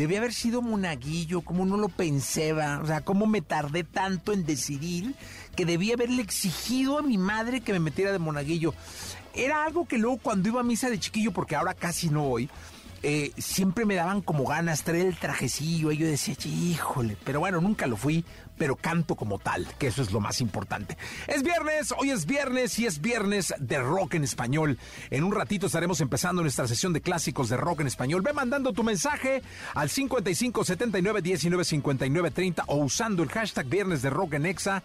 Debía haber sido monaguillo, como no lo pensaba, o sea, cómo me tardé tanto en decidir que debía haberle exigido a mi madre que me metiera de monaguillo. Era algo que luego cuando iba a misa de chiquillo, porque ahora casi no voy, eh, siempre me daban como ganas traer el trajecillo y yo decía, híjole, pero bueno, nunca lo fui, pero canto como tal, que eso es lo más importante. Es viernes, hoy es viernes y es viernes de rock en español. En un ratito estaremos empezando nuestra sesión de clásicos de rock en español. Ve mandando tu mensaje al 55 79 19 59 30 o usando el hashtag viernes de rock en exa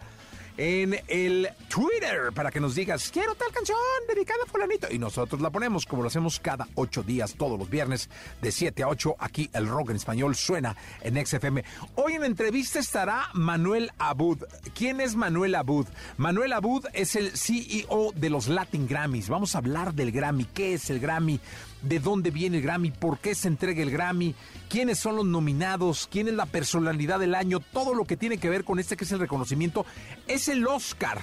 en el Twitter para que nos digas, quiero tal canción dedicada a fulanito. Y nosotros la ponemos como lo hacemos cada ocho días, todos los viernes, de 7 a 8. Aquí el rock en español suena en XFM. Hoy en entrevista estará Manuel Abud. ¿Quién es Manuel Abud? Manuel Abud es el CEO de los Latin Grammys. Vamos a hablar del Grammy. ¿Qué es el Grammy? de dónde viene el Grammy, por qué se entrega el Grammy, quiénes son los nominados, quién es la personalidad del año, todo lo que tiene que ver con este que es el reconocimiento. Es el Oscar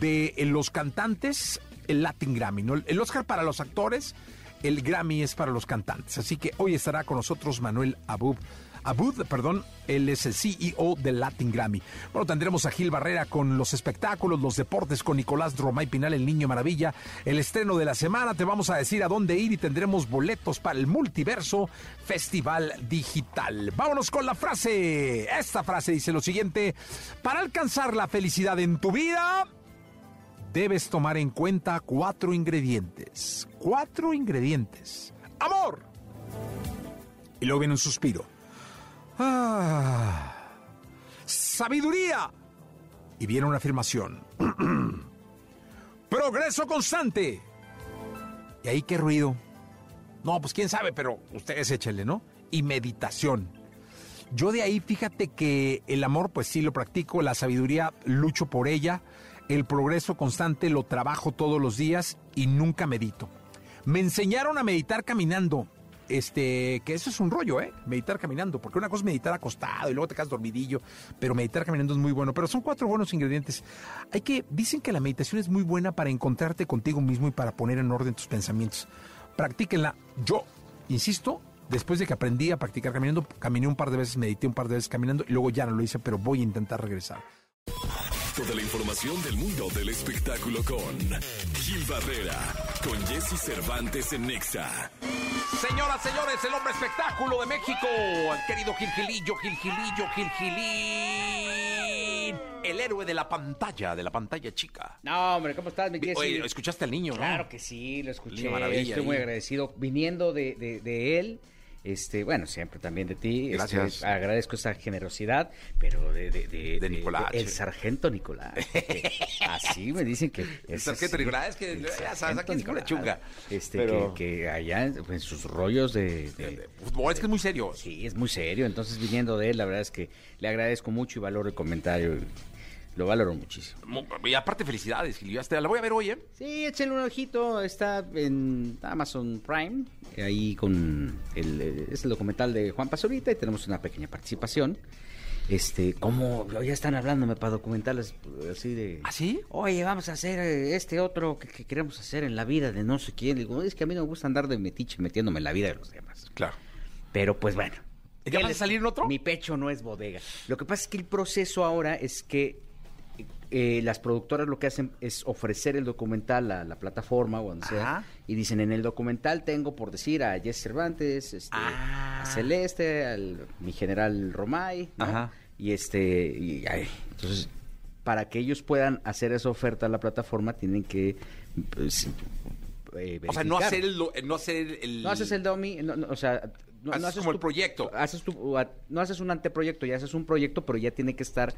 de los cantantes, el Latin Grammy, ¿no? El Oscar para los actores, el Grammy es para los cantantes. Así que hoy estará con nosotros Manuel Abub Abud, perdón, él es el CEO del Latin Grammy. Bueno, tendremos a Gil Barrera con los espectáculos, los deportes con Nicolás Dromay Pinal, el Niño Maravilla, el estreno de la semana, te vamos a decir a dónde ir y tendremos boletos para el Multiverso Festival Digital. Vámonos con la frase. Esta frase dice lo siguiente, para alcanzar la felicidad en tu vida, debes tomar en cuenta cuatro ingredientes. Cuatro ingredientes. Amor. Y luego viene un suspiro. Ah, sabiduría. Y viene una afirmación. Progreso constante. ¿Y ahí qué ruido? No, pues quién sabe, pero ustedes échenle, ¿no? Y meditación. Yo de ahí fíjate que el amor pues sí lo practico, la sabiduría lucho por ella, el progreso constante lo trabajo todos los días y nunca medito. Me enseñaron a meditar caminando este, que eso es un rollo, ¿eh? Meditar caminando, porque una cosa es meditar acostado y luego te quedas dormidillo, pero meditar caminando es muy bueno. Pero son cuatro buenos ingredientes. Hay que, dicen que la meditación es muy buena para encontrarte contigo mismo y para poner en orden tus pensamientos. Practíquenla. Yo, insisto, después de que aprendí a practicar caminando, caminé un par de veces, medité un par de veces caminando y luego ya no lo hice, pero voy a intentar regresar. Toda la información del mundo del espectáculo con Gil Barrera, con Jesse Cervantes en Nexa. Señoras, señores, el hombre espectáculo de México, el querido Gil Gilillo, Gil Gilillo, Gil Gilín, el héroe de la pantalla, de la pantalla chica. No, hombre, ¿cómo estás, mi Jesse? Oye, escuchaste al niño, ¿no? Claro que sí, lo escuché. Niño maravilla Estoy muy ahí. agradecido viniendo de, de- de él. Este, bueno, siempre también de ti. Este, Gracias. agradezco esa generosidad, pero de, de, de, De Nicolás, el sargento Nicolás. así me dicen que El sargento así, Nicolás, es que ya sabes, aquí es chunga. Este, Pero- que, que allá en, sus rollos De fútbol, es que es muy serio. Sí, es muy serio. Entonces, viniendo de él, la verdad es que le agradezco mucho y valoro el comentario. Lo valoro muchísimo. Mu- Y aparte, felicidades, Gil. La voy a ver hoy, ¿eh? Sí, échenle un ojito. Está en Amazon Prime. Ahí con el, eh, es el documental de Juan Pazurita y tenemos una pequeña participación. Este, como ya están hablándome para documentales eh, así de. ¿Ah, sí? Oye, vamos a hacer eh, este otro que, que queremos hacer en la vida de no sé quién. Digo, es que a mí no me gusta andar de metiche metiéndome en la vida de los demás. Claro. Pero pues bueno. ¿Ya ¿qué vas a salir en otro? Mi pecho no es bodega. Lo que pasa es que el proceso ahora es que eh, las productoras lo que hacen es ofrecer el documental a la plataforma o donde sea y dicen en el documental tengo por decir a Jess Cervantes, este, Ah. a Celeste, al mi general Romay, ¿no? Ajá. y este y, ay, entonces para que ellos puedan hacer esa oferta a la plataforma tienen que pues, eh, O sea, no hacer el, no hacer el, No haces el dummy, no, no, o sea, no, Haces como el proyecto. Haces tu- no haces un anteproyecto, ya haces un proyecto, pero ya tiene que estar eh,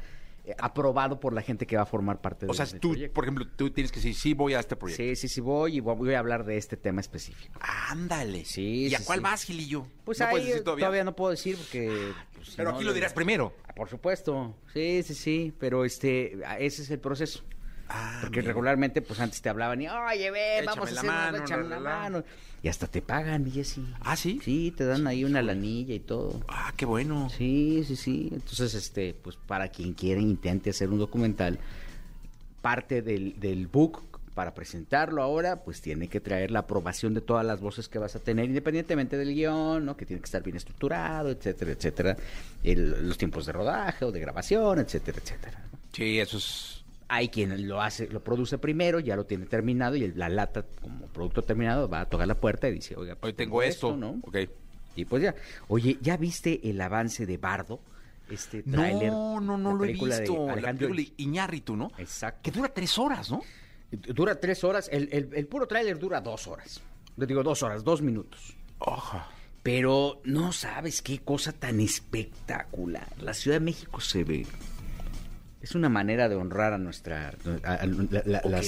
aprobado por la gente que va a formar parte O sea, del tú, proyecto. por ejemplo, tú tienes que decir, sí, voy a este proyecto. Sí, sí, sí, voy y voy a hablar de este tema específico. Ándale. Sí, ¿Y a cuál sí. vas, Gilillo? Pues ¿No ahí decir todavía? todavía? no puedo decir porque... pues, si Pero no, aquí lo dirás primero. Ah, Por supuesto, sí, sí, sí, pero este, ese es el proceso. Ah, Porque mira. regularmente, pues antes te hablaban y, oye, ve, vamos a Échame hacer una- mano, échame la, la la, la". mano. Y hasta te pagan, y así. ¿Ah, sí? Sí, te dan ahí una lanilla y todo. Ah, qué bueno. Sí, sí, sí. Entonces, este, pues para quien quiera intente hacer un documental, parte del, del book para presentarlo ahora, pues tiene que traer la aprobación de todas las voces que vas a tener, independientemente del guion, ¿no? Que tiene que estar bien estructurado, etcétera, etcétera. El- los tiempos de rodaje o de grabación, etcétera, etcétera. ¿no? Sí, eso es... Hay quien lo hace, lo produce primero, ya lo tiene terminado y el- la lata como producto terminado va a tocar la puerta y dice, oiga, pues, Hoy tengo esto. ¿no? Ok. Y pues ya. Oye, ¿ya viste el avance de Bardo? Este tráiler. No, no, no lo he visto. La película Iñárritu, ¿no? Exacto. Que dura tres horas, ¿no? Dura tres horas. El, el- el puro tráiler dura dos horas. Le digo dos horas, dos minutos. Oja. Pero no sabes qué cosa tan espectacular. La Ciudad de México se ve. Es una manera de honrar a nuestra a- a- la- la- Ok. las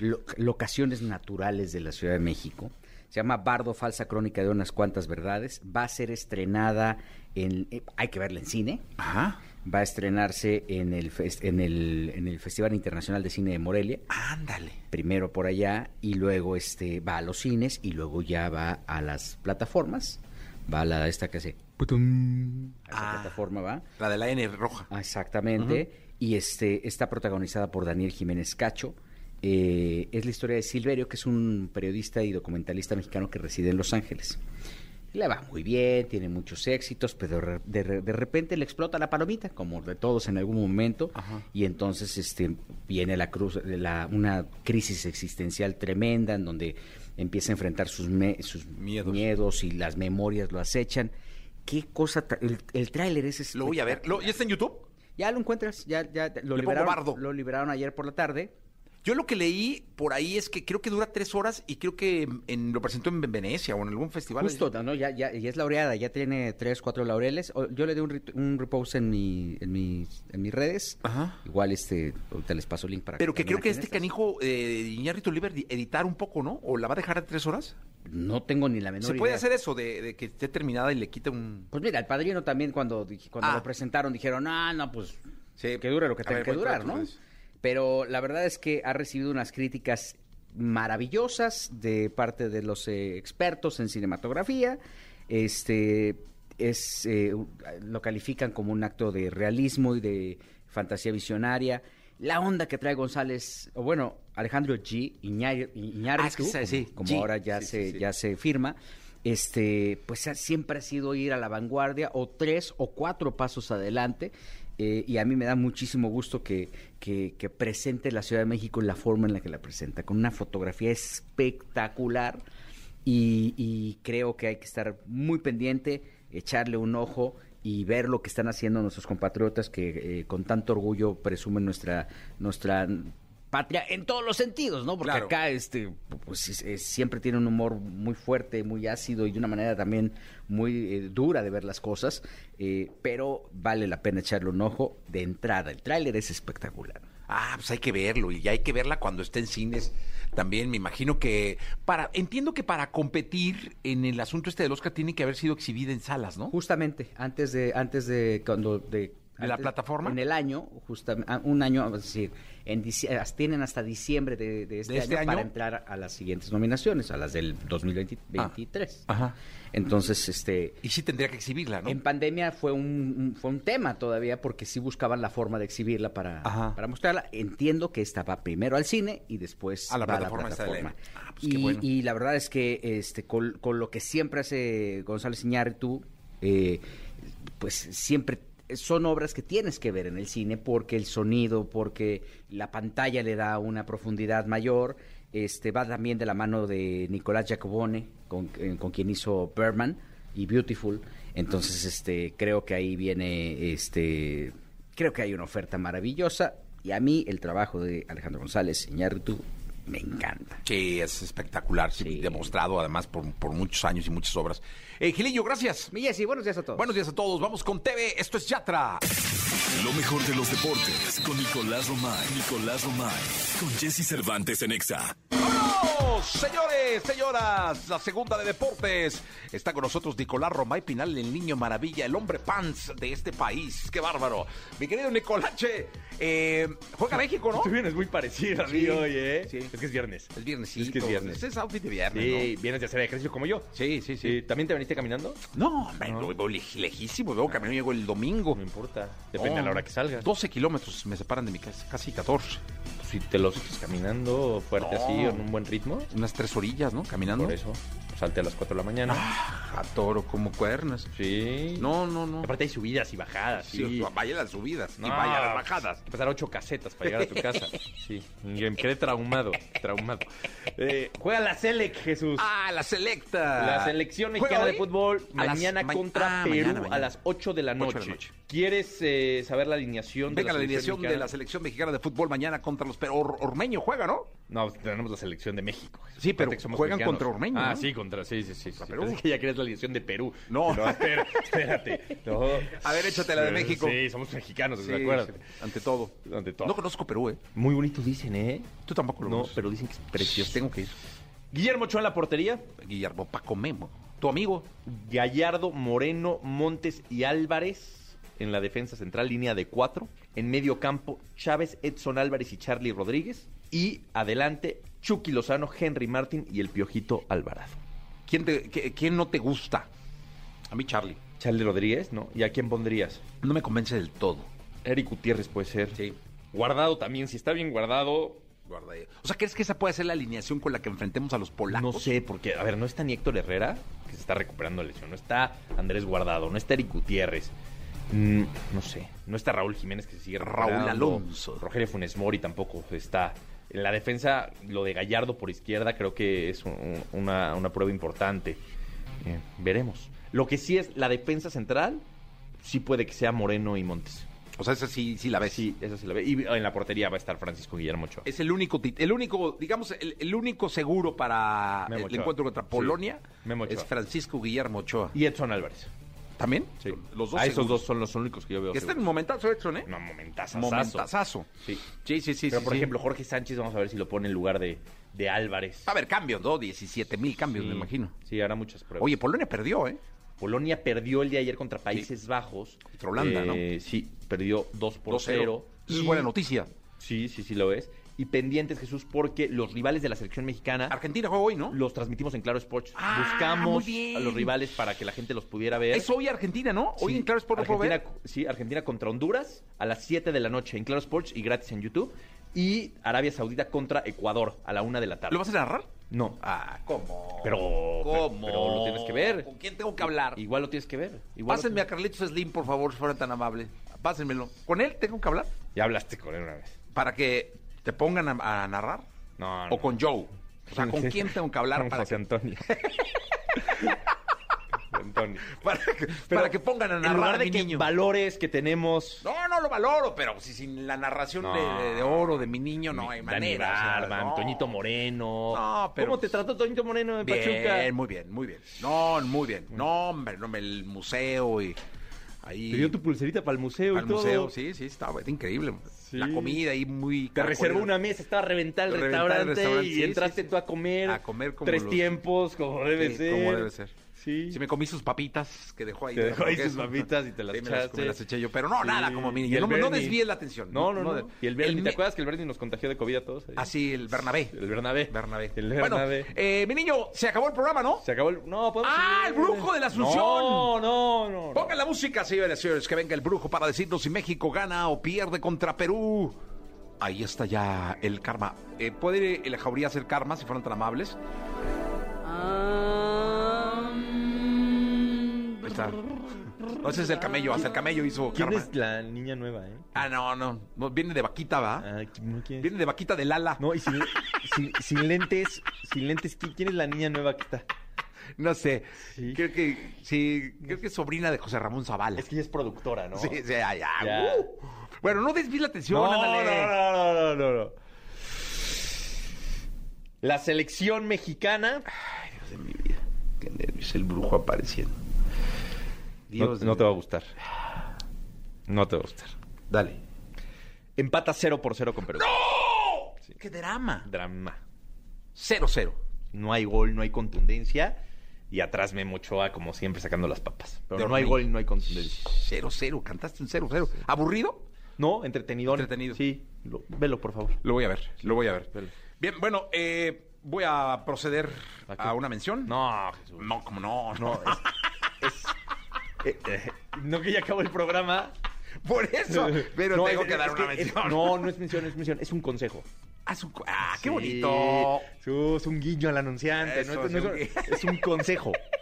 lo- locaciones naturales de la Ciudad de México. Se llama Bardo, falsa crónica de unas cuantas verdades. Va a ser estrenada en eh, hay que verla en cine. Ajá. Va a estrenarse en el en el en el Festival Internacional de Cine de Morelia Ándale. primero por allá y luego este va a los cines y luego ya va a las plataformas. Va a la esta que hace putum, a esa Ah. plataforma va. La de la N roja. Ah, exactamente. Y este está protagonizada por Daniel Jiménez Cacho. Eh, es la historia de Silverio, que es un periodista y documentalista mexicano que reside en Los Ángeles. Le va muy bien, tiene muchos éxitos, pero de, de repente le explota la palomita, como de todos en algún momento, Ajá. y entonces este viene la cruz, la, una crisis existencial tremenda en donde empieza a enfrentar sus, me- sus Miedos. miedos. y las memorias lo acechan. Qué cosa, el, el tráiler es Lo voy a ver. Lo- ¿Ya está en YouTube? Ya lo encuentras, ya, ya lo Le liberaron, lo liberaron ayer por la tarde. Yo lo que leí por ahí es que creo que dura tres horas y creo que en, lo presentó en Venecia o en algún festival. Justo, ¿no? Ya, ya, ya es laureada, ya tiene tres, cuatro laureles. Yo le di un, un repost en, mi, en, mis, en mis redes. Ajá. Igual este, ahorita les paso el link para Pero que creo que este estas. canijo eh, Iñárritu Oliver di- editar un poco, ¿no? ¿O la va a dejar de tres horas? No tengo ni la menor ¿Se puede idea. hacer eso de, de que esté terminada y le quite un... Pues mira, el padrino también cuando, cuando Ah. lo presentaron dijeron, ah, no, pues Sí. que dure lo que tenga que durar, ¿no? Pero la verdad es que ha recibido unas críticas maravillosas de parte de los eh, expertos en cinematografía. Este es eh, lo califican como un acto de realismo y de fantasía visionaria. La onda que trae González, o bueno, Alejandro G. Iñárritu, Ah, sí, como, sí, como G. ahora ya Sí, se sí, ya se firma, este, pues siempre ha sido ir a la vanguardia o tres o cuatro pasos adelante. eh, y a mí me da muchísimo gusto que, que, que presente la Ciudad de México en la forma en la que la presenta, con una fotografía espectacular. Y, y creo que hay que estar muy pendiente, echarle un ojo y ver lo que están haciendo nuestros compatriotas que eh, con tanto orgullo presumen nuestra nuestra patria en todos los sentidos, ¿no? Porque Claro. acá este pues es- es- siempre tiene un humor muy fuerte, muy ácido y de una manera también muy eh, dura de ver las cosas, eh, pero vale la pena echarle un ojo de entrada. El tráiler es espectacular. Ah, pues hay que verlo y hay que verla cuando esté en cines. También me imagino que para entiendo que para competir en el asunto este del Oscar tiene que haber sido exhibida en salas, ¿no? Justamente antes de antes de cuando de ¿De la plataforma? en el año justamente un año es decir en as- tienen hasta diciembre de, de este, ¿De este año, para año? entrar a las siguientes nominaciones a las del 2023 Ajá. entonces este Y sí tendría que exhibirla, ¿no? En pandemia fue un, un- fue un tema todavía porque sí buscaban la forma de exhibirla para, Ajá. para mostrarla. Entiendo que esta va primero al cine y después A la va plataforma de la plataforma. Ah, pues y, bueno. y la verdad es que este con, con lo que siempre hace González Iñárritu, eh, pues siempre son obras que tienes que ver en el cine porque el sonido, porque la pantalla le da una profundidad mayor. Este va también de la mano de Nicolás Jacobone, con, eh, con quien hizo Birdman y Beautiful. Entonces, este, creo que ahí viene, este, creo que hay una oferta maravillosa. Y a mí el trabajo de Alejandro González Iñárritu me encanta. Sí, es espectacular, sí, demostrado además por, por muchos años y muchas obras. Eh, Gilillo, gracias. Mi Jessy, buenos días a todos. Buenos días a todos, vamos con TV, esto es Yatra. Lo mejor de los deportes con Nicolás Romay. Nicolás Romay. Con Jesse Cervantes en Exa. Señores, señoras, la segunda de deportes. Está con nosotros Nicolás Romay Pinal, el niño maravilla, el hombre pants de este país. ¡Qué bárbaro! Mi querido Nicolache, eh, juega México, ¿no? Tú vienes muy parecido a mí Sí, hoy, ¿eh? sí. Es que es viernes. Es viernes, Es que es viernes. Es outfit de viernes, Sí, vienes de hacer ejercicio como yo. Sí, sí, sí. ¿También te veniste caminando? No, voy, voy lej- lejísimo. Veo caminando, llego el domingo. No importa. Depende a la hora que salgas. 12 kilómetros me separan de mi casa, casi 14. Si te los echas caminando fuerte No. así, en un buen ritmo, Unas tres orillas, ¿no? Caminando. eso, salte a las 4 de la mañana. Ah, a toro como cuernas. Sí. No, no, no. Aparte hay subidas y bajadas. Sí, Sí. vaya las subidas No, y vaya las bajadas. Hay que pasar ocho casetas para llegar a tu casa. Sí. Me quedé traumado. Traumado. Eh, juega la Selec, Jesús. Ah, la selecta. La selección ¿Juega mexicana de fútbol mañana ma- contra ah, Perú mañana, mañana. a las 8 de la noche. de la noche. ¿Quieres eh, saber la alineación Venga, la de alineación de la selección mexicana de fútbol mañana contra los... Or- Ormeño juega, ¿no? No, tenemos la selección de México. Sí, pero juegan mexicanos. contra Ormeño, Ah, ¿no? sí, contra, sí, sí, sí. sí. Perú. Pensé que ya querías la alineación de Perú. No. espera, espérate. No. A ver, échate la de México. Sí, somos mexicanos, Sí, sí, ante todo. Ante todo. No conozco Perú, ¿eh? Muy bonito dicen, ¿eh? Tú tampoco lo No, conoces. pero dicen que es precioso. Tengo que ir. Guillermo Ochoa en la portería. Guillermo Paco Memo. Tu amigo. Gallardo, Moreno, Montes y Álvarez en la defensa central, línea de cuatro. En medio campo, Chávez, Edson Álvarez y Charlie Rodríguez. Y adelante, Chucky Lozano, Henry Martin y el Piojito Alvarado. ¿Quién, te- qué- quién no te gusta? A mí, Charlie. Charlie Rodríguez, ¿no? ¿Y a quién pondrías? No me convence del todo. Eric Gutiérrez puede ser. Sí. Guardado también, si está bien guardado. Guarda ahí. O sea, ¿crees que esa puede ser la alineación con la que enfrentemos a los polacos? No sé, porque, a ver, no está ni Héctor Herrera, que se está recuperando de lesión. No está Andrés Guardado, no está Eric Gutiérrez. Mm, no sé, no está Raúl Jiménez que se sigue Raúl recuperando. Alonso. Rogelio Funes Mori tampoco está. En la defensa, lo de Gallardo por izquierda creo que es un- una, una prueba importante. Eh, veremos. Lo que sí es la defensa central, sí puede que sea Moreno y Montes. O sea, esa sí, sí la ves. Sí, eso sí lo ve. Y en la portería va a estar Francisco Guillermo Ochoa. Es el único, el único, digamos, el, el único seguro para Memo el Ochoa. encuentro contra Polonia es Francisco Guillermo Ochoa. Y Edson Álvarez. ¿También? Sí. Los dos Ah, esos dos son los únicos que yo veo. Que está en momentazo Edson, ¿eh? No, momentazo. Momentazazo. Sí. Sí, sí, sí. Pero, sí, por sí. ejemplo, Jorge Sánchez, vamos a ver si lo pone en lugar de, de Álvarez. Va a haber cambios, ¿no? 17 mil cambios, Sí. me imagino. Sí, hará muchas pruebas. Oye, Polonia perdió, ¿eh? Polonia perdió el día de ayer contra Países Bajos. Contra Holanda, ¿no? Sí, perdió 2 por 0. Eso es buena noticia. Sí, sí, sí lo es. Y pendientes, Jesús, porque los rivales de la selección mexicana Argentina juega hoy, ¿no? los transmitimos en Claro Sports. Ah, Buscamos a los rivales para que la gente los pudiera ver. Es hoy Argentina, ¿no? Hoy Sí, en Claro Sport lo puedo ver. Argentina, sí, Argentina contra Honduras a las 7 de la noche en Claro Sports y gratis en YouTube. Y Arabia Saudita contra Ecuador a la 1 de la tarde. ¿Lo vas a narrar? No. Ah, ¿cómo? Pero- ¿Cómo? pero lo tienes que ver. ¿Con quién tengo que hablar? Igual lo tienes que ver. Igual Pásenme a Carlitos Slim, por favor, si fueran tan amable. Pásenmelo. ¿Con él tengo que hablar? Ya hablaste con él una vez. ¿Para que te pongan a, a narrar? No, no. ¿O con Joe? O sea, ¿con Sí. quién tengo que hablar Con para José que, Antonio. Antonio. para que, para que pongan a en narrar lugar a de mi que niño? valores que tenemos... No, no lo valoro, pero si sin la narración No. de, oro de mi niño no hay Dani manera. o sea, no. Toñito Moreno. No, pero- ¿Cómo te trató Toñito Moreno de Pachuca? Bien, muy bien, muy bien. No, muy bien. No, hombre, no, el museo y ahí... Te dio tu pulserita para el museo y todo. museo, sí, sí, estaba está increíble. Sí. La comida ahí muy... Te reservó una mesa, estaba a reventar el Reventar el restaurante, restaurante, y sí, entraste sí, tú a comer. A comer como Tres los- tiempos, como debe ser. como debe ser. Sí. Sí, me comí sus papitas que dejó ahí. Te de dejó ahí sus papitas y te las Sí, me las, echaste. me las eché yo, pero no, Sí. nada como niño. el No, no desvíes la atención. No, no, no. Y el Bernie, ¿te acuerdas que el Bernie nos contagió de COVID a todos? ahí? Ah, sí, el Bernabé. El Bernabé. Bernabé. El Bueno, Bernabé. eh, mi niño, se acabó el programa, ¿no? Se acabó el... No, podemos ¡Ah, seguir. el brujo de la Asunción! No, no, no. no. Pongan la música, señores señores, que venga el brujo para decirnos si México gana o pierde contra Perú. Ahí está ya el karma. Eh, ¿Puede el jauría hacer karma si fueran tan amables? Está. No, ese es el camello, hasta el camello hizo ¿Quién karma. es la niña nueva, eh? Ah, no, no, no, viene de vaquita, ¿va? Ah, ¿quién- quién es? Viene de vaquita de Lala. No, y sin, sin, sin lentes, sin lentes, ¿qui- ¿quién es la niña nueva que está? No sé. Sí. Creo que sí, creo que es sobrina de José Ramón Zavala. Es que ella es productora, ¿no? Sí, sí, ya, ya. Ya. Uh. Bueno, no desvíes la atención, No, no, ándale. no, no, no, no, no. La selección mexicana. Ay, Dios de mi vida. Qué nervios, el brujo apareciendo. No, Dios no te va a gustar. No te va a gustar. Dale. Empata 0 por 0 con Perú. ¡Qué drama! Drama. Cero, cero. No hay gol, no hay contundencia. Y atrás Memo Ochoa, como siempre, sacando las papas. Pero no hay gol, no hay contundencia. Cero, cero. Cantaste un cero, cero. ¿Aburrido? No, entretenido. Entretenido. Sí, lo- velo, por favor. Lo voy a ver, lo voy a ver. Velo. Bien, bueno, eh, voy a proceder ¿A a una mención. No, Jesús. No, como no, No, no. es. es- eh, eh, no que ya acabó el programa. Por eso. Pero No, tengo es- que dar es una que es- mención. no, no es mención, es mención, es un consejo. Cu- ah, qué Sí. bonito. Su- Es un guiño al anunciante. Eso, no, es un consejo.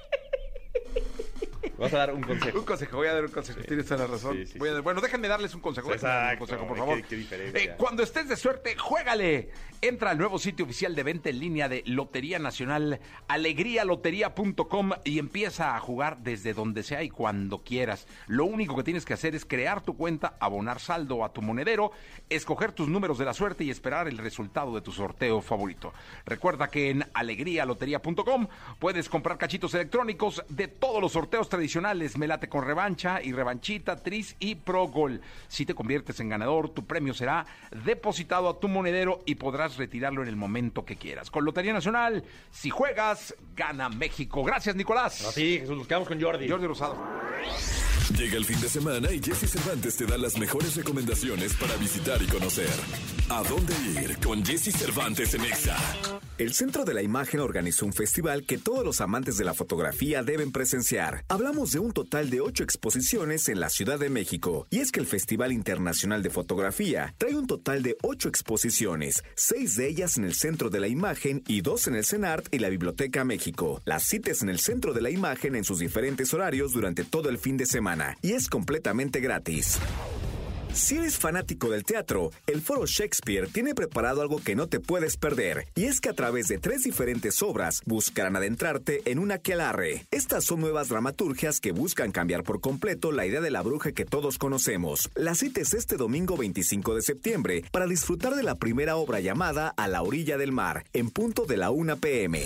Vas a dar un consejo. Un consejo, voy a dar un consejo. Tienes toda la razón. Sí, sí, Voy a- sí. bueno, déjenme darles un consejo. darles un Exacto, consejo, por qué- favor. qué diferencia. Eh, cuando estés de suerte, juégale. Entra al nuevo sitio oficial de venta en línea de Lotería Nacional, alegrialotería.com y empieza a jugar desde donde sea y cuando quieras. Lo único que tienes que hacer es crear tu cuenta, abonar saldo a tu monedero, escoger tus números de la suerte y esperar el resultado de tu sorteo favorito. Recuerda que en alegrialotería.com puedes comprar cachitos electrónicos de todos los sorteos tradicionales, Melate con revancha y revanchita, tris y pro gol. Si te conviertes en ganador, tu premio será depositado a tu monedero y podrás retirarlo en el momento que quieras. Con Lotería Nacional, si juegas, gana México. Gracias, Nicolás. Así, Jesús, nos quedamos con Jordi. Jordi Rosado. Llega el fin de semana y Jesse Cervantes te da las mejores recomendaciones para visitar y conocer. ¿A dónde ir con Jesse Cervantes en Exa? El Centro de la Imagen organizó un festival que todos los amantes de la fotografía deben presenciar. Hablamos de un total de ocho exposiciones en la Ciudad de México. Y es que el Festival Internacional de Fotografía trae un total de ocho exposiciones, seis de ellas en el Centro de la Imagen y dos en el CENART y la Biblioteca México. Las citas en el Centro de la Imagen en sus diferentes horarios durante todo el fin de semana. Y es completamente gratis. Si eres fanático del teatro, el Foro Shakespeare tiene preparado algo que no te puedes perder, y es que a través de tres diferentes obras buscarán adentrarte en un aquelarre. Estas son nuevas dramaturgias que buscan cambiar por completo la idea de la bruja que todos conocemos. La cita es este domingo 25 de septiembre para disfrutar de la primera obra llamada A la orilla del mar, en punto de la 1 pm.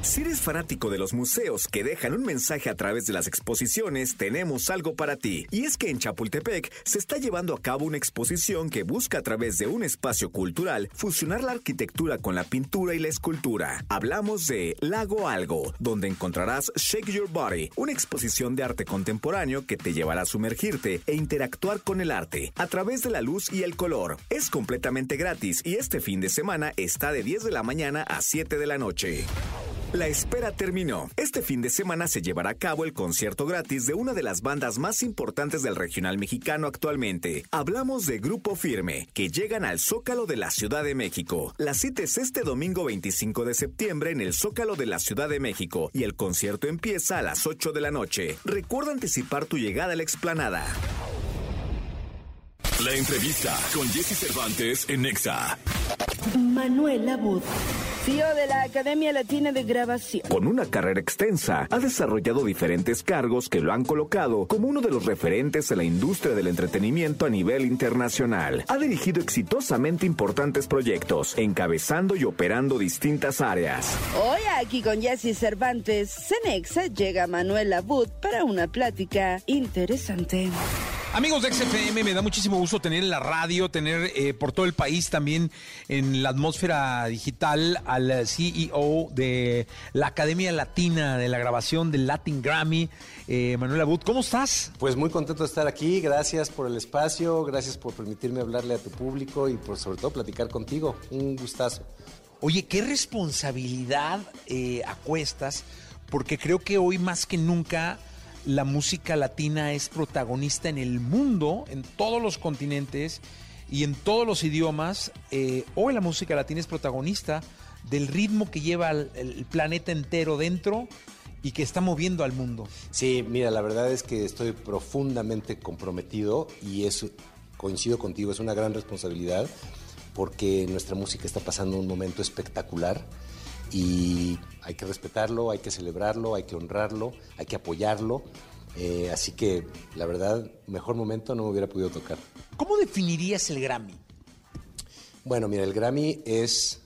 Si eres fanático de los museos que dejan un mensaje a través de las exposiciones, tenemos algo para ti. Y es que en Chapultepec se está llevando a cabo una exposición que busca a través de un espacio cultural fusionar la arquitectura con la pintura y la escultura. Hablamos de Lago Algo, donde encontrarás Shake Your Body, una exposición de arte contemporáneo que te llevará a sumergirte e interactuar con el arte a través de la luz y el color. Es completamente gratis y este fin de semana está de 10 de la mañana a 7 de la noche. La espera terminó. Este fin de semana se llevará a cabo el concierto gratis de una de las bandas más importantes del regional mexicano actualmente. Hablamos de Grupo Firme, que llegan al Zócalo de la Ciudad de México. La cita es este domingo 25 de septiembre en el Zócalo de la Ciudad de México y el concierto empieza a las 8 de la noche. Recuerda anticipar tu llegada a la explanada. La entrevista con Jesse Cervantes en Exa. Manuel Abud, CEO de la Academia Latina de Grabación. Con una carrera extensa, ha desarrollado diferentes cargos que lo han colocado como uno de los referentes en la industria del entretenimiento a nivel internacional. Ha dirigido exitosamente importantes proyectos, encabezando y operando distintas áreas. Hoy aquí con Jesse Cervantes, Cenexa llega Manuel Abud para una plática interesante. Amigos de XFM, me da muchísimo gusto tener en la radio, tener eh, por todo el país también en la atmósfera digital al CEO de la Academia Latina de la Grabación del Latin Grammy, eh, Manuel Abud. ¿Cómo estás? Pues muy contento de estar aquí, gracias por el espacio, gracias por permitirme hablarle a tu público y por sobre todo platicar contigo. Un gustazo. Oye, qué responsabilidad eh, acuestas, porque creo que hoy más que nunca la música latina es protagonista en el mundo, en todos los continentes y en todos los idiomas. Eh, hoy la música latina es protagonista del ritmo que lleva el, el planeta entero dentro y que está moviendo al mundo. Sí, mira, la verdad es que estoy profundamente comprometido y coincido contigo, es una gran responsabilidad porque nuestra música está pasando un momento espectacular y hay que respetarlo, hay que celebrarlo, hay que honrarlo, hay que apoyarlo. Eh, así que la verdad, mejor momento no me hubiera podido tocar. ¿Cómo definirías el Grammy? Bueno, mira, el Grammy es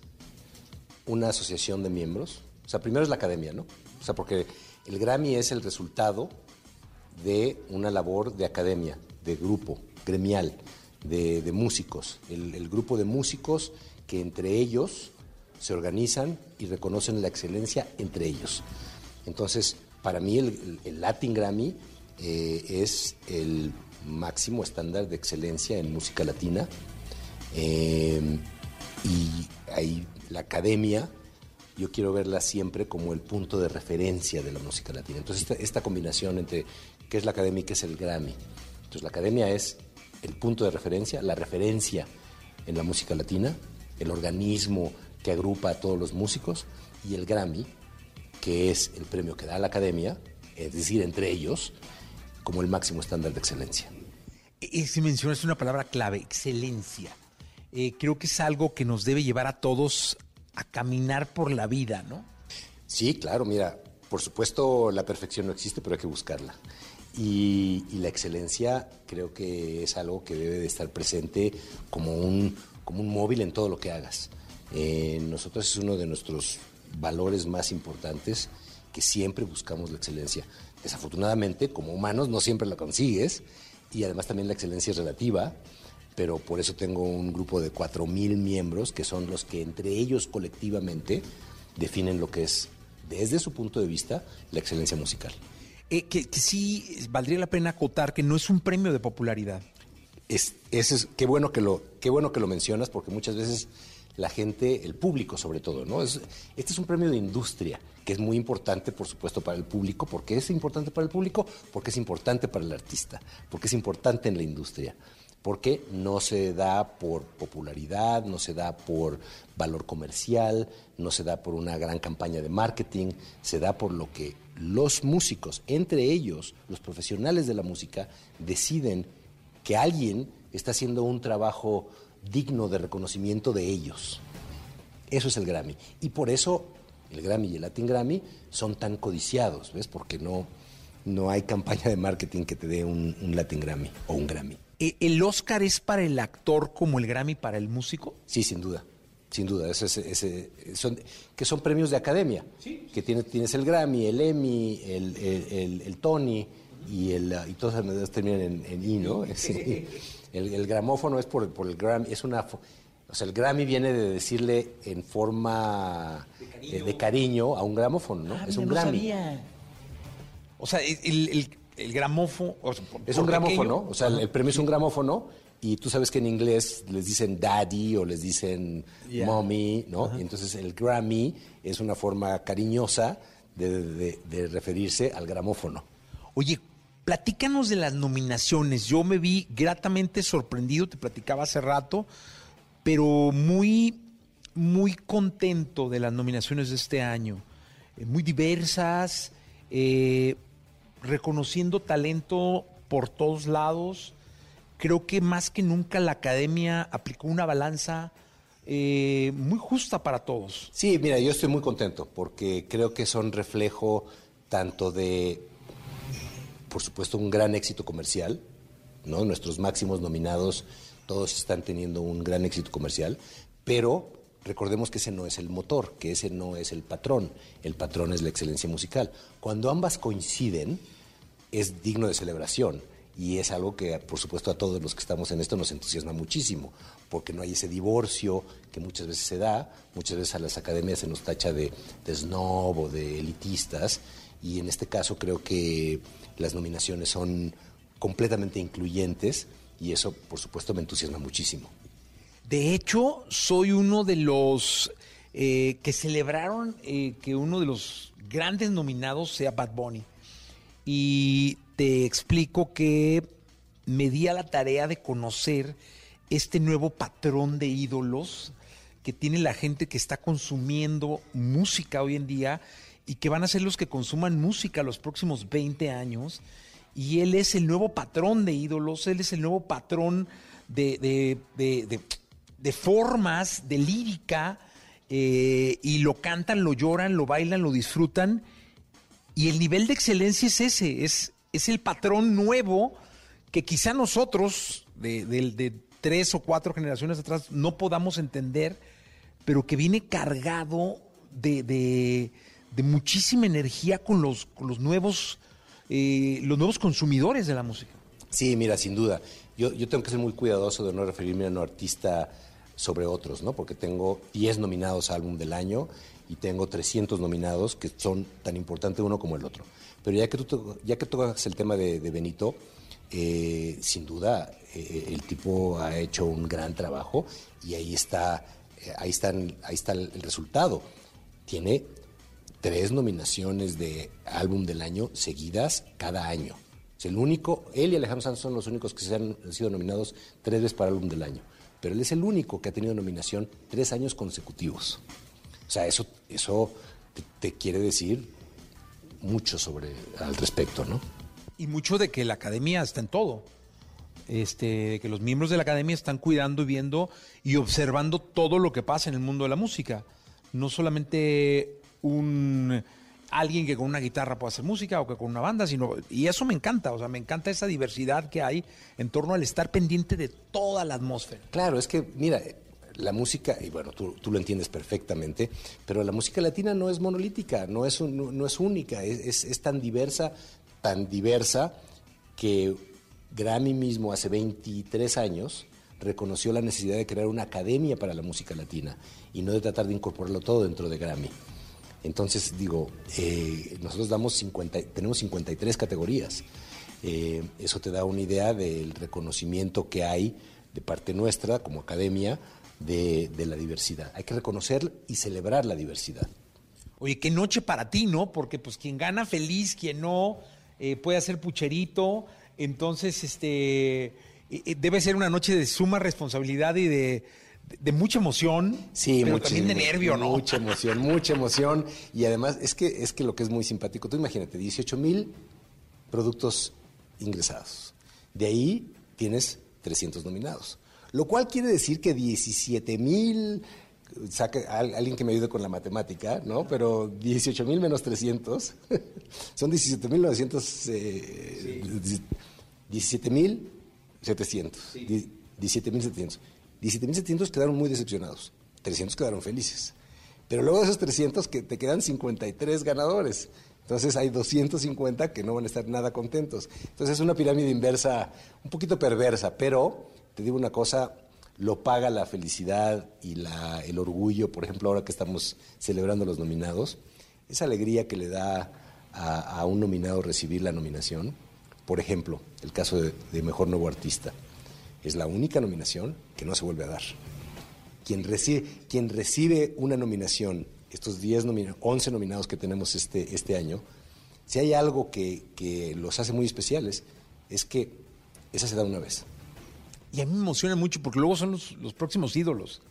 una asociación de miembros. O sea, primero es la academia, ¿no? O sea, porque el Grammy es el resultado de una labor de academia, de grupo, gremial, de, de músicos. El, el grupo de músicos que entre ellos se organizan y reconocen la excelencia entre ellos. Entonces, para mí el, Latin Grammy eh, es el máximo estándar de excelencia en música latina. Eh, y ahí la academia, yo quiero verla siempre como el punto de referencia de la música latina. Entonces, esta, esta combinación entre qué es la academia y qué es el Grammy. Entonces, la academia es el punto de referencia, la referencia en la música latina, el organismo que agrupa a todos los músicos, y el Grammy, que es el premio que da la academia, es decir, entre ellos, como el máximo estándar de excelencia. Y si mencionas una palabra clave, excelencia. Eh, creo que es algo que nos debe llevar a todos a caminar por la vida, ¿no? Sí, claro, mira, por supuesto la perfección no existe, pero hay que buscarla. Y, y la excelencia creo que es algo que debe de estar presente como un, como un móvil en todo lo que hagas. Eh, nosotros es uno de nuestros valores más importantes que siempre buscamos la excelencia. Desafortunadamente, como humanos, no siempre la consigues y además también la excelencia es relativa, pero por eso tengo un grupo de 4.000 miembros que son los que entre ellos colectivamente definen lo que es, desde su punto de vista, la excelencia musical. Eh, que, que sí valdría la pena acotar que no es un premio de popularidad. Es, qué, bueno que lo, qué bueno que lo mencionas porque muchas veces la gente, el público sobre todo, ¿no? Es, este es un premio de industria que es muy importante, por supuesto, para el público. ¿Por qué es importante para el público? Porque es importante para el artista, porque es importante en la industria. Porque no se da por popularidad, no se da por valor comercial, no se da por una gran campaña de marketing, se da por lo que los músicos, entre ellos los profesionales de la música, deciden que alguien está haciendo un trabajo digno de reconocimiento de ellos. Eso es el Grammy. Y por eso el Grammy y el Latin Grammy son tan codiciados, ¿ves? Porque no, no hay campaña de marketing que te dé un, un Latin Grammy o un Grammy. Eh, ¿El Oscar es para el actor como el Grammy para el músico? Sí, sin duda. Sin duda, ese, ese- ese- son, que son premios de academia. Que tienes, tienes el Grammy, el Emmy, el, el- el- el Tony y, el, y todos terminan en, en I, ¿no? Sí. El, el gramófono es por, por el Grammy, es una... fo- O sea, el Grammy viene de decirle en forma eh, de cariño, a un gramófono, ¿no? es un Grammy. O sea, el, el- el gramófono... o sea, por- Es un pequeño, gramófono, o sea, el, el premio es un gramófono y tú sabes que en inglés les dicen daddy o les dicen Yeah. mommy, ¿no? Y entonces el Grammy es una forma cariñosa de, de- de referirse al gramófono. Oye, platícanos de las nominaciones. Yo me vi gratamente sorprendido, te platicaba hace rato, pero muy, muy contento de las nominaciones de este año. Eh, muy diversas, eh, reconociendo talento por todos lados. Creo que más que nunca la academia aplicó una balanza eh, muy justa para todos. Sí, mira, yo estoy muy contento porque creo que son reflejo tanto de, por supuesto, un gran éxito comercial, ¿no? Nuestros máximos nominados, todos están teniendo un gran éxito comercial, pero recordemos que ese no es el motor, que ese no es el patrón, el patrón es la excelencia musical. Cuando ambas coinciden, es digno de celebración. Y es algo que, por supuesto, a todos los que estamos en esto nos entusiasma muchísimo, porque no hay ese divorcio que muchas veces se da, muchas veces a las academias se nos tacha de, de snob o de elitistas, y en este caso creo que las nominaciones son completamente incluyentes, y eso, por supuesto, me entusiasma muchísimo. De hecho, soy uno de los eh, que celebraron eh, que uno de los grandes nominados sea Bad Bunny. Y te explico que me di a la tarea de conocer este nuevo patrón de ídolos que tiene la gente que está consumiendo música hoy en día y que van a ser los que consuman música los próximos 20 años. Y él es el nuevo patrón de ídolos, él es el nuevo patrón de, de- de- formas, de lírica, eh, y lo cantan, lo lloran, lo bailan, lo disfrutan. Y el nivel de excelencia es ese, es, es el patrón nuevo que quizá nosotros, de, tres o cuatro generaciones atrás, no podamos entender, pero que viene cargado de- de muchísima energía con los, los nuevos, eh, los nuevos consumidores de la música. Sí, mira, sin duda. Yo, yo tengo que ser muy cuidadoso de no referirme a un artista sobre otros, ¿no? Porque tengo 10 nominados a álbum del año y tengo 300 nominados que son tan importantes uno como el otro. Pero ya que tú ya que tocas el tema de, Benito, eh, sin duda eh, el tipo ha hecho un gran trabajo y ahí está, ahí ahí está el resultado. Tiene tres nominaciones de álbum del año seguidas cada año. Es el único, él y Alejandro Sanz son los únicos que se han, sido nominados tres veces para álbum del año. Pero él es el único que ha tenido nominación tres años consecutivos. O sea, eso, eso te, te quiere decir mucho sobre al respecto, ¿no? Y mucho de que la academia está en todo. Este, que los miembros de la academia están cuidando y viendo y observando todo lo que pasa en el mundo de la música. No solamente un alguien que con una guitarra puede hacer música o que con una banda, sino y eso me encanta, o sea, me encanta esa diversidad que hay en torno al estar pendiente de toda la atmósfera. Claro, es que, mira, la música, y bueno, tú, lo entiendes perfectamente, pero la música latina no es monolítica, no es, un- no, no es única, es, es- es tan diversa, tan diversa que Grammy mismo hace 23 años reconoció la necesidad de crear una academia para la música latina y no de tratar de incorporarlo todo dentro de Grammy. Entonces, digo, eh, nosotros damos 50, tenemos 53 categorías. Eh, eso te da una idea del reconocimiento que hay de parte nuestra como academia de, la diversidad. Hay que reconocer y celebrar la diversidad. Oye, qué noche para ti, ¿no? Porque pues quien gana feliz, quien no, eh, puede hacer pucherito. Entonces, este, debe ser una noche de suma responsabilidad y de, de- mucha emoción. Sí, pero mucha- también de nervio, ¿no? Mucha emoción, mucha emoción. Y además, es que, es que lo que es muy simpático, tú imagínate, 18 mil productos ingresados. De ahí tienes 300 nominados. Lo cual quiere decir que 17 mil, alguien que me ayude con la matemática, ¿no? Pero 18 mil menos 300 son 17 mil 900, eh, 17 mil 700. 17 mil 700. 17 mil 700 quedaron muy decepcionados. 300 quedaron felices. Pero luego de esos 300 que te quedan 53 ganadores. Entonces hay 250 que no van a estar nada contentos. Entonces es una pirámide inversa un poquito perversa, pero te digo una cosa, lo paga la felicidad y la, el orgullo, por ejemplo, ahora que estamos celebrando los nominados, esa alegría que le da a, a un nominado recibir la nominación. Por ejemplo, el caso de, de Mejor Nuevo Artista. Es la única nominación que no se vuelve a dar quien recibe, quien recibe una nominación, estos 10 nomina- 11 nominados que tenemos este, este año, si hay algo que, que los hace muy especiales, es que esa se da una vez. Y a mí me emociona mucho porque luego son los, los próximos ídolos.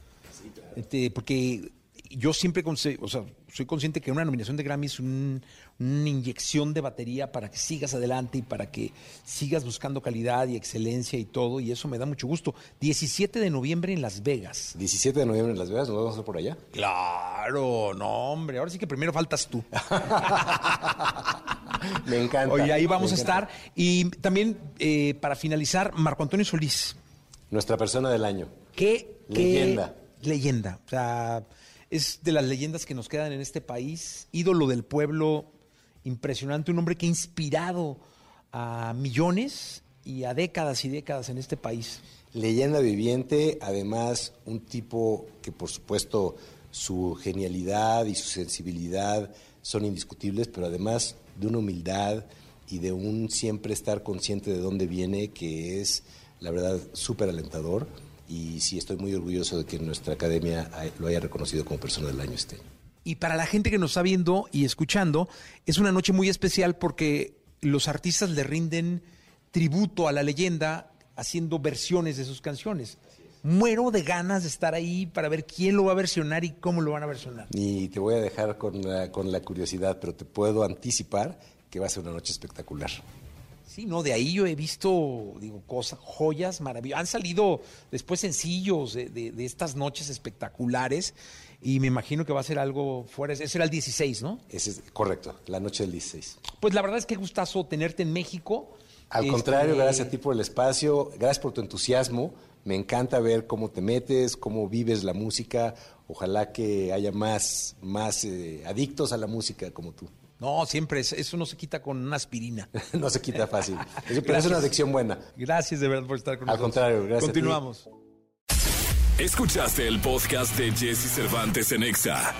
Este, porque yo siempre, o sea, soy consciente que una nominación de Grammy es un- una inyección de batería para que sigas adelante y para que sigas buscando calidad y excelencia y todo, y eso me da mucho gusto. 17 de noviembre en Las Vegas. 17 de noviembre en Las Vegas, nos vamos a hacer por allá. Claro, no, hombre, ahora sí que primero faltas tú. Me encanta. Oye, ahí vamos a estar. Y también, eh, para finalizar, Marco Antonio Solís. Nuestra persona del año. ¿Qué, qué Leyenda. leyenda? O sea, es de las leyendas que nos quedan en este país. Ídolo del pueblo, impresionante. Un hombre que ha inspirado a millones y a décadas y décadas en este país. Leyenda viviente, además un tipo que por supuesto su genialidad y su sensibilidad son indiscutibles, pero además de una humildad y de un siempre estar consciente de dónde viene, que es la verdad súper alentador. Y sí estoy muy orgulloso de que nuestra academia hay- lo haya reconocido como persona del año este año. Y para la gente que nos está viendo y escuchando, es una noche muy especial porque los artistas le rinden tributo a la leyenda haciendo versiones de sus canciones. muero de ganas de estar ahí para ver quién lo va a versionar y cómo lo van a versionar. Y te voy a dejar con la, con la curiosidad, pero te puedo anticipar que va a ser una noche espectacular. Sí, no, de ahí yo he visto, digo, cosas, joyas maravillosas. Han salido después sencillos de, de- de estas noches espectaculares y me imagino que va a ser algo fuera. Ese era el 16, ¿no? Ese es correcto, la noche del 16. Pues la verdad es que gustazo tenerte en México. Al Este, contrario, gracias a ti por el espacio, gracias por tu entusiasmo. Me encanta ver cómo te metes, cómo vives la música. Ojalá que haya más, más eh, adictos a la música como tú. No, siempre, es- eso no se quita con una aspirina. no se quita fácil. Eso- pero es una adicción buena. Gracias de verdad por estar con Al nosotros. contrario, gracias a ti. Continuamos. Escuchaste el podcast de Jesse Cervantes en Exa.